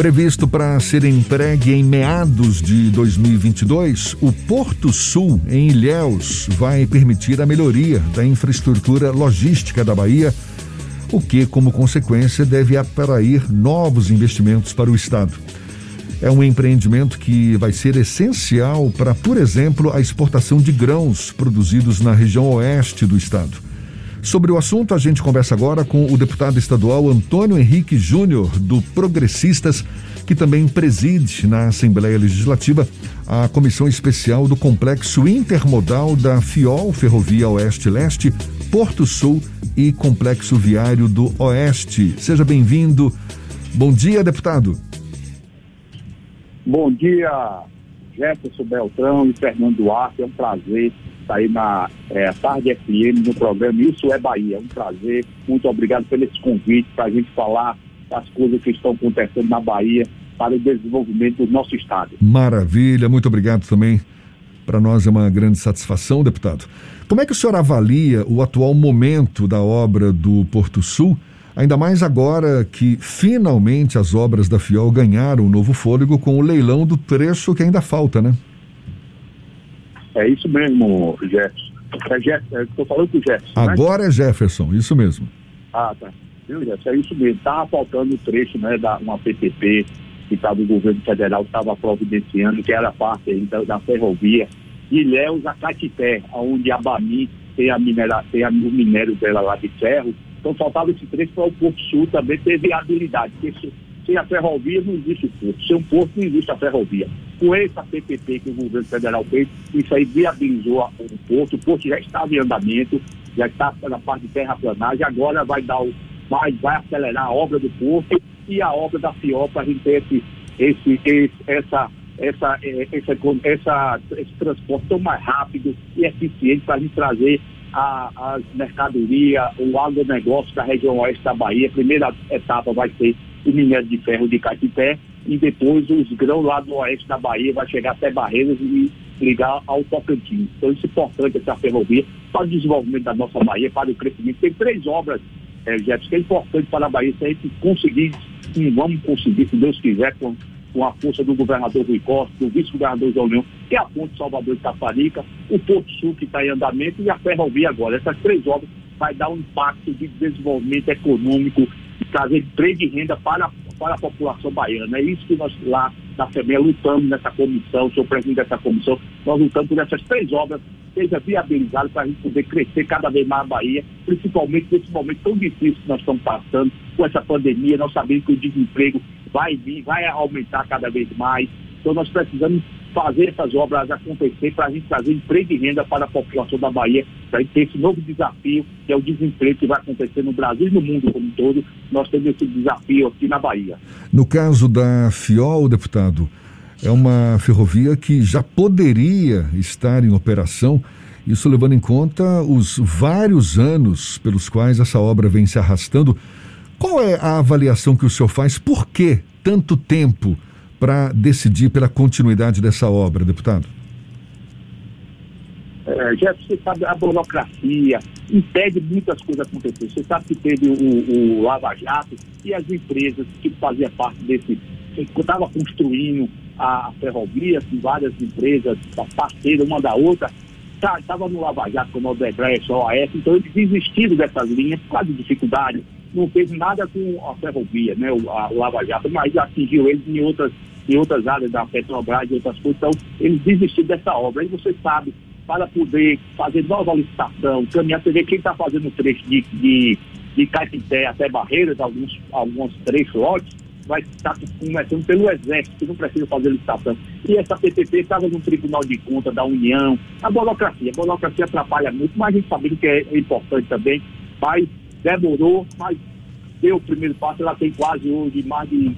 Previsto para ser entregue em meados de 2022, o Porto Sul, em Ilhéus, vai permitir a melhoria da infraestrutura logística da Bahia, o que, como consequência, deve atrair novos investimentos para o Estado. É um empreendimento que vai ser essencial para, por exemplo, a exportação de grãos produzidos na região oeste do Estado. Sobre o assunto, a gente conversa agora com o deputado estadual Antônio Henrique Júnior, do Progressistas, que também preside na Assembleia Legislativa a comissão especial do Complexo Intermodal da FIOL Ferrovia Oeste-Leste, Porto Sul e Complexo Viário do Oeste. Seja bem-vindo. Bom dia, deputado. Bom dia, Jefferson Beltrão e Fernando Duarte. É um prazer aí na é, Tarde FM, no programa Isso é Bahia. Um prazer. Muito obrigado pelo esse convite para a gente falar das coisas que estão acontecendo na Bahia para o desenvolvimento do nosso estado. Maravilha, muito obrigado também. Para nós é uma grande satisfação, deputado. Como é que o senhor avalia o atual momento da obra do Porto Sul? Ainda mais agora que finalmente as obras da FIOL ganharam um novo fôlego com o leilão do trecho que ainda falta, né? É isso mesmo, Jefferson. É Jefferson, estou falando com o Jefferson. Agora né? é Jefferson, isso mesmo. Ah, tá. Viu, Jefferson? É isso mesmo. Estava faltando o trecho, né, da uma PPP que estava do governo federal, estava providenciando, que era parte aí da, da ferrovia. Ilhéus a Catité, onde a Bami tem, a minera, tem a, o minério dela lá de ferro. Então faltava esse trecho para o Porto Sul também ter viabilidade. Porque sem a ferrovia não existe o porto. Sem um porto não existe a ferrovia. Com essa PPP que o governo federal fez, isso aí viabilizou o porto. O porto já estava em andamento, já está na parte de terraplanagem, agora vai dar o, vai, vai acelerar a obra do porto e a obra da FIOL para a gente ter esse, esse, esse, essa, essa, é, essa, essa, esse transporte tão mais rápido e eficiente para a gente trazer as mercadorias, o agronegócio da região oeste da Bahia. A primeira etapa vai ser o minério de ferro de Caetité e depois os grãos lá do oeste da Bahia vai chegar até Barreiras e ligar ao Tocantins. Então isso é importante essa ferrovia para o desenvolvimento da nossa Bahia, para o crescimento. Tem três obras, é, Jefferson, que é importante para a Bahia, se a gente conseguir, e vamos conseguir, se Deus quiser, com, com a força do governador Rui Costa, do vice-governador João Leão, que é a ponte Salvador de Caparica, o Porto Sul que está em andamento e a ferrovia agora. Essas três obras vai dar um impacto de desenvolvimento econômico trazer emprego e renda para, para a população baiana. É isso que nós lá na FEMEA lutamos nessa comissão, sou presidente dessa comissão, nós lutamos por essas três obras seja viabilizado para a gente poder crescer cada vez mais a Bahia, principalmente nesse momento tão difícil que nós estamos passando com essa pandemia, nós sabemos que o desemprego vai vir, vai aumentar cada vez mais, então nós precisamos fazer essas obras acontecer para a gente trazer emprego e renda para a população da Bahia, para ter esse novo desafio, que é o desemprego que vai acontecer no Brasil e no mundo como um todo. Nós temos esse desafio aqui na Bahia. No caso da FIOL, deputado, é uma ferrovia que já poderia estar em operação, isso levando em conta os vários anos pelos quais essa obra vem se arrastando. Qual é a avaliação que o senhor faz? Por que tanto tempo? Para decidir pela continuidade dessa obra, deputado? É, já você sabe, a burocracia impede muitas coisas acontecer. Você sabe que teve o, o Lava Jato e as empresas que faziam parte desse, que estava construindo a ferrovia, com várias empresas parceiras uma da outra, estava tá, no Lava Jato, como o Odebrecht, a OAS, então eles desistiram dessas linhas por causa de dificuldade. Não fez nada com a ferrovia, né, o, a, o Lava Jato, mas atingiu eles em outras em outras áreas da Petrobras e outras coisas. Então, eles desistiram dessa obra. E você sabe, para poder fazer nova licitação, caminhar, você vê quem está fazendo o trecho de, de, de Caetité até Barreiras, alguns, alguns trechos lotes, vai estar começando pelo Exército, não precisa fazer licitação. E essa PPP estava no Tribunal de Contas da União. A burocracia, a burocracia atrapalha muito, mas a gente sabe que é importante também. Mas demorou, mas deu o primeiro passo, ela tem quase hoje mais de.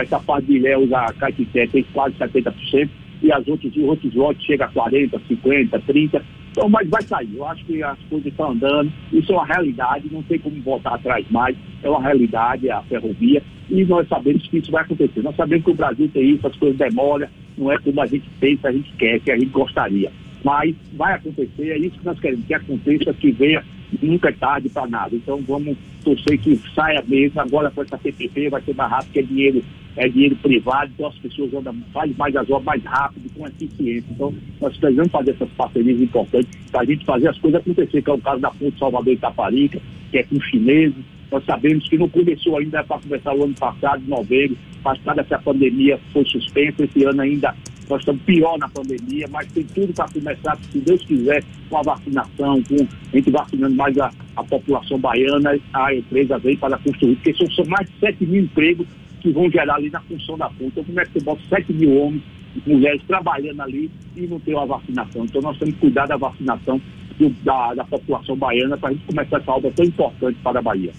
Essa parte de Ilhéus, a Caetité, tem quase 70%, e as outras, os outros lotes chegam a 40%, 50%, 30%. Então, mas vai sair. Eu acho que as coisas estão andando, isso é uma realidade, não tem como voltar atrás mais, é uma realidade a ferrovia, e nós sabemos que isso vai acontecer. Nós sabemos que o Brasil tem isso, as coisas demoram, não é como a gente pensa, a gente quer, que a gente gostaria. Mas vai acontecer, é isso que nós queremos, que aconteça, que venha nunca é tarde para nada. Então vamos torcer que saia mesmo. Agora com essa PPP vai ser mais rápido, porque é dinheiro, é dinheiro privado, então as pessoas andam, fazem mais as obras mais rápido, com eficiência. Então nós precisamos fazer essas parcerias importantes para a gente fazer as coisas acontecer, que é o caso da Ponte Salvador Itaparica, que é com chineses. Nós sabemos que não começou ainda para começar o ano passado, em novembro, mas cada essa pandemia foi suspensa, esse ano ainda nós estamos pior na pandemia, mas tem tudo para começar, se Deus quiser, com a vacinação, com a gente vacinando mais a, a população baiana, a empresa vem para construir, porque são, são mais de 7 mil empregos que vão gerar ali na função da ponta. Então, como é que você bota 7 mil homens, mulheres trabalhando ali e não tem uma vacinação? Então, nós temos que cuidar da vacinação do, da, da população baiana para a gente começar essa obra tão importante para a Bahia.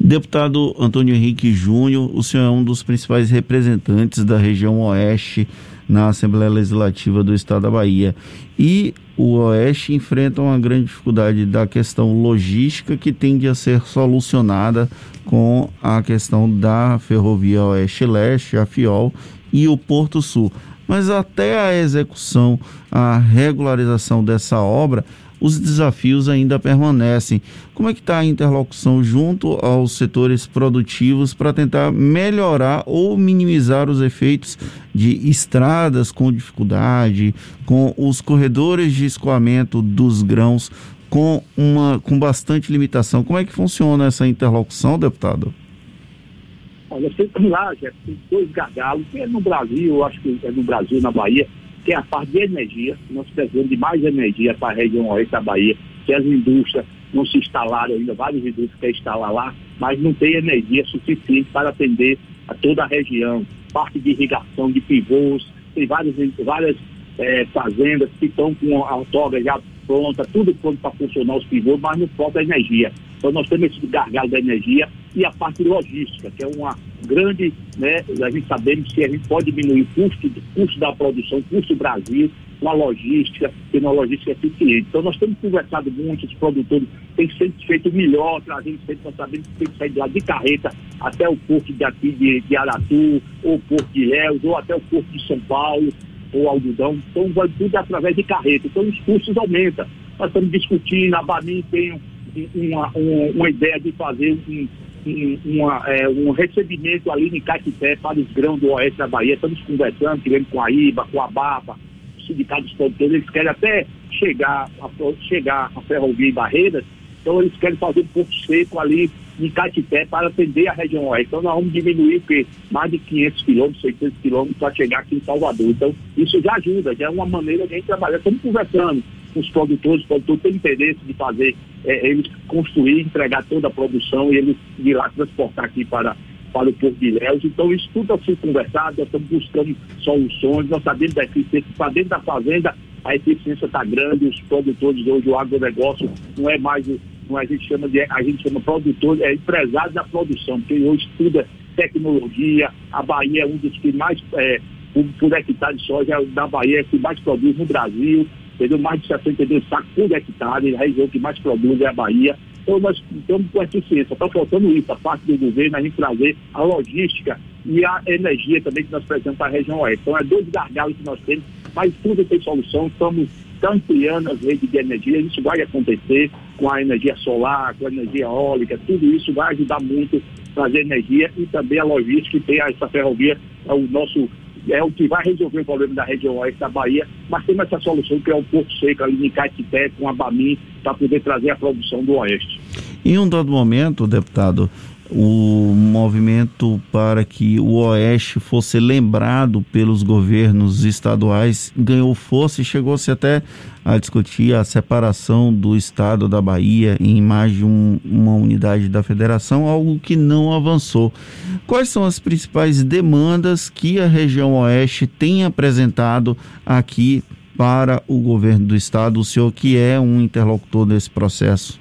Deputado Antônio Henrique Júnior, o senhor é um dos principais representantes da região oeste na Assembleia Legislativa do Estado da Bahia. E o Oeste enfrenta uma grande dificuldade da questão logística que tende a ser solucionada com a questão da Ferrovia Oeste-Leste, a FIOL e o Porto Sul. Mas até a execução, a regularização dessa obra, os desafios ainda permanecem. Como é que está a interlocução junto aos setores produtivos para tentar melhorar ou minimizar os efeitos de estradas com dificuldade, com os corredores de escoamento dos grãos com uma com bastante limitação? Como é que funciona essa interlocução, deputado? Olha, sempre lá, já tem dois gargalos, é no Brasil, acho que é no Brasil, na Bahia, que a parte de energia. Nós precisamos de mais energia para a região oeste da Bahia, que as indústrias não se instalaram ainda, várias indústrias querem instalar lá, mas não tem energia suficiente para atender a toda a região. Parte de irrigação, de pivôs, tem várias, várias é, fazendas que estão com a outorga já pronta, tudo pronto para funcionar os pivôs, mas não falta energia. Então nós temos esse gargalo da energia e a parte logística, que é uma grande, né, a gente sabemos que a gente pode diminuir o custo, custo da produção, custo do Brasil, com a logística, e uma logística eficiente. Então nós temos conversado muito, os produtores têm sempre feito melhor, trazendo sempre, nós sabemos que tem que sair de lá de carreta até o porto de aqui de, de Aratu, ou porto de Ilhéus, ou até o porto de São Paulo, ou algodão. Então vai tudo através de carreta. Então os custos aumentam. Nós estamos discutindo, a Bamin tem uma, uma, uma ideia de fazer um, uma, é, um recebimento ali em Caetité para os grãos do oeste da Bahia. Estamos conversando, querendo com a IBA, com a BAPA, os sindicatos produtores, eles querem até chegar a, chegar a ferrovia em Barreiras, então eles querem fazer um pouco seco ali em Caetité para atender a região oeste. Então nós vamos diminuir porque mais de 500 quilômetros, 600 quilômetros para chegar aqui em Salvador. Então isso já ajuda, já é uma maneira de a gente trabalhar. Estamos conversando os produtores, os produtores têm interesse de fazer, é, eles construir, entregar toda a produção e eles de lá transportar aqui para, para o Porto de Ilhéus. Então isso tudo está conversado, nós estamos buscando soluções, nós sabemos da eficiência, para dentro da fazenda a eficiência está grande, os produtores hoje, o agronegócio não é mais a gente chama de, a gente chama produtor, é empresário da produção, porque hoje tudo é tecnologia, a Bahia é um dos que mais, é, por, por hectare de soja, da Bahia é que mais produz no Brasil, entendeu? Mais de 62 sacos por hectare, a região que mais produz é a Bahia. Então nós estamos com eficiência, está faltando isso, a parte do governo, a gente trazer a logística e a energia também que nós precisamos para a região oeste. Então é dois gargalos que nós temos, mas tudo tem solução, estamos ampliando as redes de energia, isso vai acontecer com a energia solar, com a energia eólica, tudo isso vai ajudar muito a trazer energia e também a logística e ter essa ferrovia, é o nosso é o que vai resolver o problema da região oeste da Bahia, mas temos essa solução que é o Porto Seco, ali em Caetité, com a Bamin, para poder trazer a produção do oeste. Em um dado momento, deputado, o movimento para que o Oeste fosse lembrado pelos governos estaduais ganhou força e chegou-se até a discutir a separação do estado da Bahia em mais de um, uma unidade da federação, algo que não avançou. Quais são as principais demandas que a região Oeste tem apresentado aqui para o governo do estado, o senhor que é um interlocutor desse processo?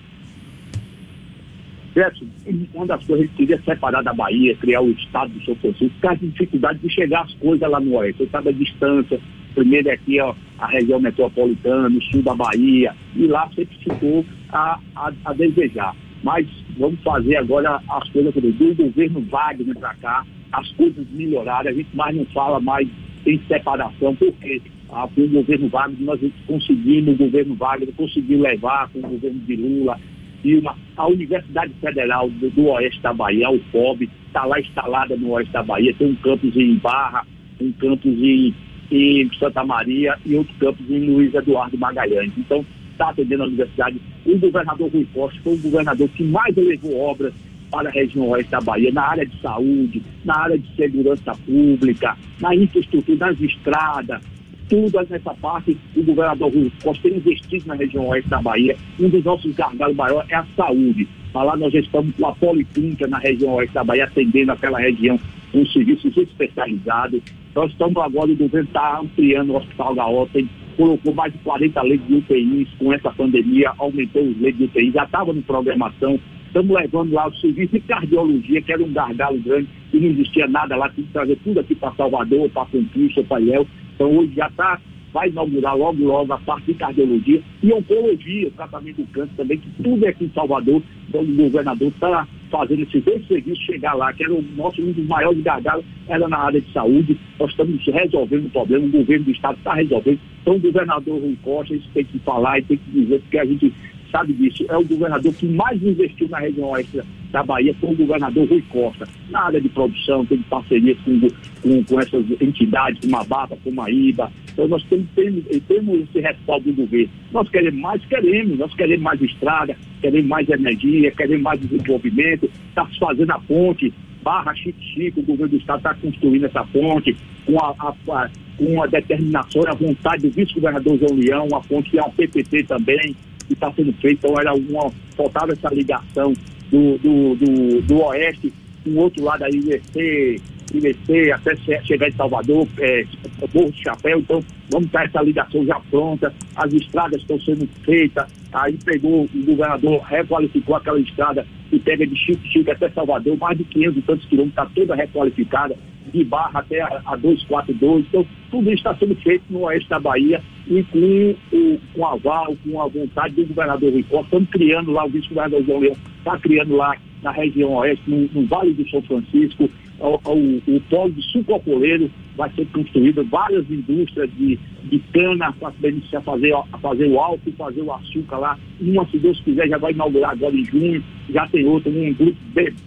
Jefferson, uma das coisas gente queria separar da Bahia, criar o estado do São Francisco, por causa de dificuldade de chegar as coisas lá no oeste. Você sabe a distância, primeiro aqui ó, a região metropolitana, o sul da Bahia, e lá sempre ficou a, a, a desejar. Mas vamos fazer agora as coisas do governo Wagner para cá, as coisas melhoraram, a gente mais não fala mais em separação, porque ah, com o governo Wagner nós conseguimos, o governo Wagner conseguiu levar com o governo de Lula, firma. A Universidade Federal do, do Oeste da Bahia, o FOB, está lá instalada no Oeste da Bahia, tem um campus em Barra, um campus em, em Santa Maria e outro campus em Luiz Eduardo Magalhães. Então, está atendendo a universidade. O governador Rui Costa foi o governador que mais elevou obras para a região oeste da Bahia, na área de saúde, na área de segurança pública, na infraestrutura, nas estradas, tudo nessa parte, o governador Rui Costa tem investido na região oeste da Bahia. Um dos nossos gargalos maiores é a saúde. Lá nós estamos com a Policlínica na região oeste da Bahia, atendendo aquela região com serviços especializados. Nós estamos agora, o governo está ampliando o Hospital Gaota, tem colocou mais de 40 leitos de UTIs com essa pandemia, aumentou os leitos de UTI, já estava em programação. Estamos levando lá o serviço de cardiologia, que era um gargalo grande, e não existia nada lá, tinha que trazer tudo aqui para Salvador, para Conquista, para Ilhéu. Então hoje já está, vai inaugurar logo, logo a parte de cardiologia e oncologia, tratamento do câncer também, que tudo é aqui em Salvador. Então o governador está fazendo esses dois serviços chegar lá, que era o nosso, um dos maiores gargalos, era na área de saúde. Nós estamos resolvendo o problema, o governo do estado está resolvendo. Então o governador Rui Costa, isso tem que falar e tem que dizer, porque a gente sabe disso, é o governador que mais investiu na região oeste da Bahia, foi o governador Rui Costa. Na área de produção, tem parcerias com, com, com essas entidades, como a BAPA, como a IBA. Então nós temos, temos, temos esse respaldo do governo. Nós queremos mais, queremos, nós queremos mais estrada, queremos mais energia, queremos mais desenvolvimento, está fazendo a ponte, Barra Chico Chico, o governo do estado está construindo essa ponte com a, a, a, com a determinação e a vontade do vice-governador João Leão, a ponte que é um PPP também, que está sendo feito, então era uma, faltava essa ligação do, do, do, do oeste com o outro lado aí, IBC, IBC até chegar em Salvador, é, Morro de Chapéu, então vamos ter essa ligação já pronta, as estradas estão sendo feitas, aí pegou, o governador requalificou aquela estrada que pega de Chico Chico até Salvador, mais de 500 e tantos quilômetros, está toda requalificada, de Barra até a, a 242. Então, tudo isso está sendo feito no oeste da Bahia e com o com aval, com a vontade do governador Costa. Estamos criando lá, o vice-governador João Leão está criando lá na região oeste, no, no Vale do São Francisco, o, o, o polo de sucopoleiro vai ser construído, várias indústrias de, de cana para beneficiar fazer, fazer o álcool, fazer o açúcar lá. Uma, se Deus quiser, já vai inaugurar agora em junho, já tem outra, um grupo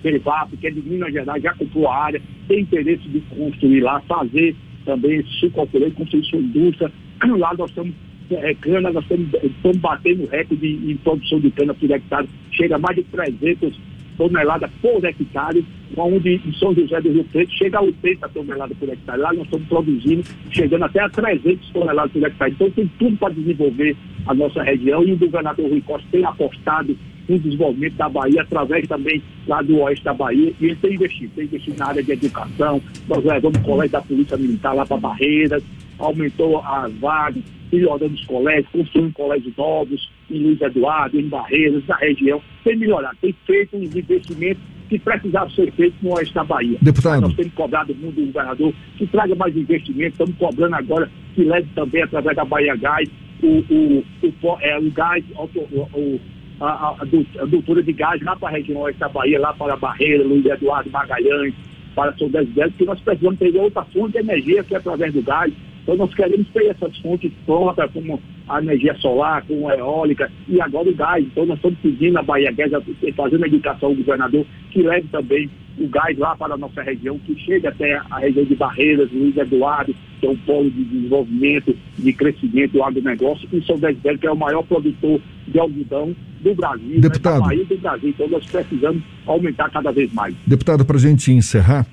Bevap, que é de Minas Gerais, já comprou a área, tem interesse de construir lá, fazer também esse sucopoleiro, construir sua indústria. Lá nós estamos é, cana, nós estamos, estamos batendo recorde em produção de cana por hectare, chega a mais de 300 toneladas por hectare, onde em São José do Rio Preto chega a 80 toneladas por hectare. Lá nós estamos produzindo, chegando até a 300 toneladas por hectare. Então tem tudo para desenvolver a nossa região e o governador Rui Costa tem apostado no desenvolvimento da Bahia, através também lá do oeste da Bahia, e ele tem investido, tem investido na área de educação, nós levamos o colégio da Polícia Militar lá para Barreiras, aumentou as vagas, melhorando os colégios, construindo colégios novos em Luiz Eduardo, em Barreiras, na região, tem melhorado, tem feito uns investimentos que precisavam ser feitos no oeste da Bahia. Deputado. Mas nós temos cobrado muito do governador que traga mais investimentos, estamos cobrando agora que leve também através da Bahia Gás o, o, o, é, o gás, o, a, a, a doutora de gás lá para a região oeste da Bahia, lá para a Barreira, Luiz Eduardo Magalhães, para São Desidério, porque nós precisamos ter outra fonte de energia que é através do gás. Então nós queremos ter essas fontes prontas, como a energia solar, com a eólica e agora o gás. Então nós estamos pedindo a Bahia Gás, fazendo a indicação ao governador, que leve também o gás lá para a nossa região, que chegue até a região de Barreiras, Luiz Eduardo, que é um polo de desenvolvimento, de crescimento do agronegócio, e São Desidério, que é o maior produtor de algodão do Brasil, Deputado. Né, Bahia do Brasil. Então nós precisamos aumentar cada vez mais. Deputado, para a gente encerrar,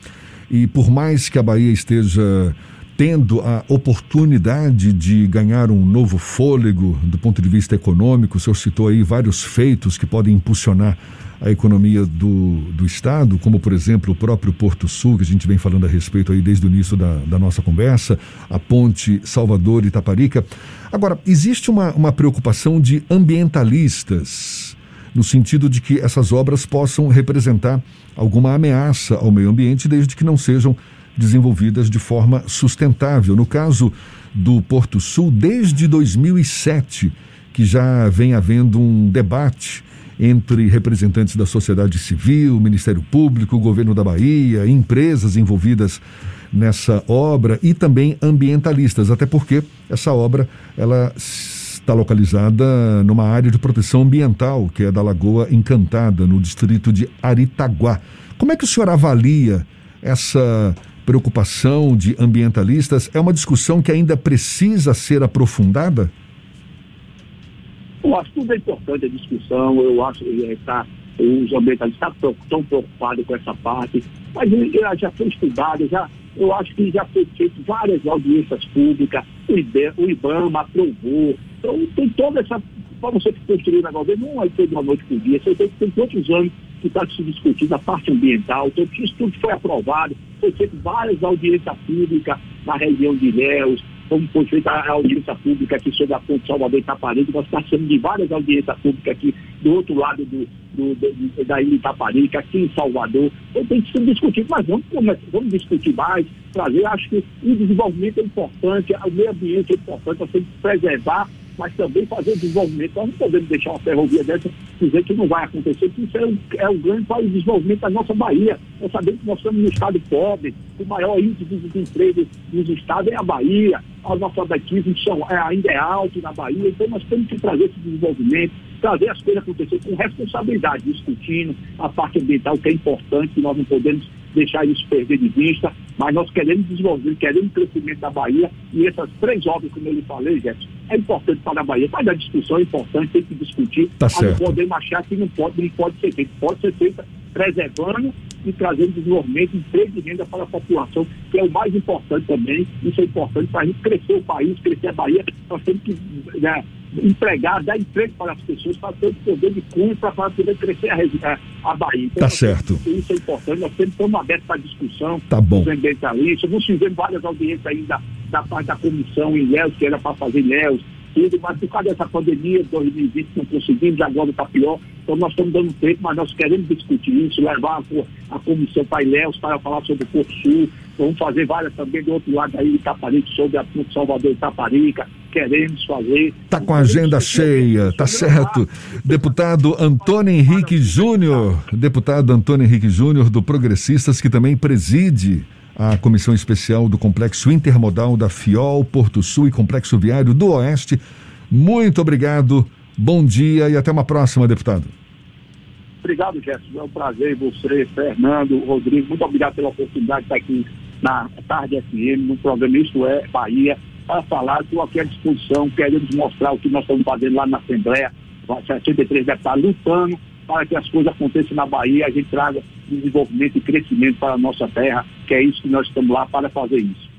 e por mais que a Bahia esteja tendo a oportunidade de ganhar um novo fôlego do ponto de vista econômico, o senhor citou aí vários feitos que podem impulsionar a economia do, do Estado, como, por exemplo, o próprio Porto Sul, que a gente vem falando a respeito aí desde o início da, da nossa conversa, a ponte Salvador e Itaparica. Agora, existe uma, uma preocupação de ambientalistas, no sentido de que essas obras possam representar alguma ameaça ao meio ambiente, desde que não sejam desenvolvidas de forma sustentável. No caso do Porto Sul, desde 2007, que já vem havendo um debate entre representantes da sociedade civil, Ministério Público, Governo da Bahia, empresas envolvidas nessa obra e também ambientalistas, até porque essa obra ela está localizada numa área de proteção ambiental, que é da Lagoa Encantada, no distrito de Aritaguá. Como é que o senhor avalia essa preocupação de ambientalistas? É uma discussão que ainda precisa ser aprofundada? Eu acho que tudo é importante a discussão, eu acho que está os ambientalistas estão preocupados com essa parte, mas já foi estudado, já, eu acho que já foi feito várias audiências públicas, o IBAMA aprovou, então tem toda essa, para você construir um negócio, não é de uma noite por dia, você tem, tem quantos anos que está se discutindo a parte ambiental, então isso tudo foi aprovado, foi feito várias audiências públicas na região de Ilhéus, como foi feita a audiência pública aqui sobre a ponte Salvador Itaparica, nós participamos de várias audiências públicas aqui do outro lado do, do, do, da ilha Itaparica, aqui em Salvador. Então tem que ser discutido, mas vamos, vamos discutir mais, trazer. Acho que o desenvolvimento é importante, o meio ambiente é importante, nós temos que preservar mas também fazer desenvolvimento. Nós não podemos deixar uma ferrovia dessa dizer que não vai acontecer, porque isso é um, é um grande para o desenvolvimento da nossa Bahia. Nós sabemos que nós estamos num estado pobre, o maior índice de desemprego nos estados é a Bahia, o nosso analfabetismo é, ainda é alto na Bahia, então nós temos que trazer esse desenvolvimento, trazer as coisas acontecer com responsabilidade, discutindo a parte ambiental, que é importante, que nós não podemos deixar isso perder de vista, mas nós queremos desenvolver, queremos crescimento da Bahia e essas três obras, como eu lhe falei, Jefferson, é importante para a Bahia, mas a discussão é importante, tem que discutir, tá certo. não podemos achar que não pode, não pode ser feito, pode ser feita preservando e trazendo desenvolvimento, emprego e renda para a população, que é o mais importante também. Isso é importante para a gente crescer o país, crescer a Bahia. Nós temos que né, empregar, dar emprego para as pessoas, para ter o poder de compra, para poder crescer a, a Bahia. Então, tá certo. Isso é importante. Nós temos estamos abertos para discussão. Tá bom. Os ambientalistas. Nós fizemos várias audiências ainda da parte da comissão em Léus, que era para fazer Léus tudo, mas por causa dessa pandemia de 2020 não conseguimos, agora está pior. Então nós estamos dando tempo, mas nós queremos discutir isso, levar a, a comissão para Ilhéus para falar sobre o Porto Sul. Vamos fazer várias também do outro lado aí Itaparica, sobre a Salvador Itaparica. Queremos fazer. Está com a agenda cheia, tá certo. Deputado Antônio Henrique Júnior, deputado Antônio Henrique Júnior do Progressistas, que também preside a comissão especial do Complexo Intermodal da FIOL, Porto Sul e Complexo Viário do Oeste. Muito obrigado, bom dia e até uma próxima, deputado. Obrigado, Jefferson. É um prazer você, Fernando, Rodrigo. Muito obrigado pela oportunidade de estar aqui na Tarde FM, no programa Isto é Bahia, para falar. Estou aqui à disposição, queremos mostrar o que nós estamos fazendo lá na Assembleia. 63 deputados lutando para que as coisas aconteçam na Bahia, a gente traga desenvolvimento e crescimento para a nossa terra, que é isso que nós estamos lá para fazer isso.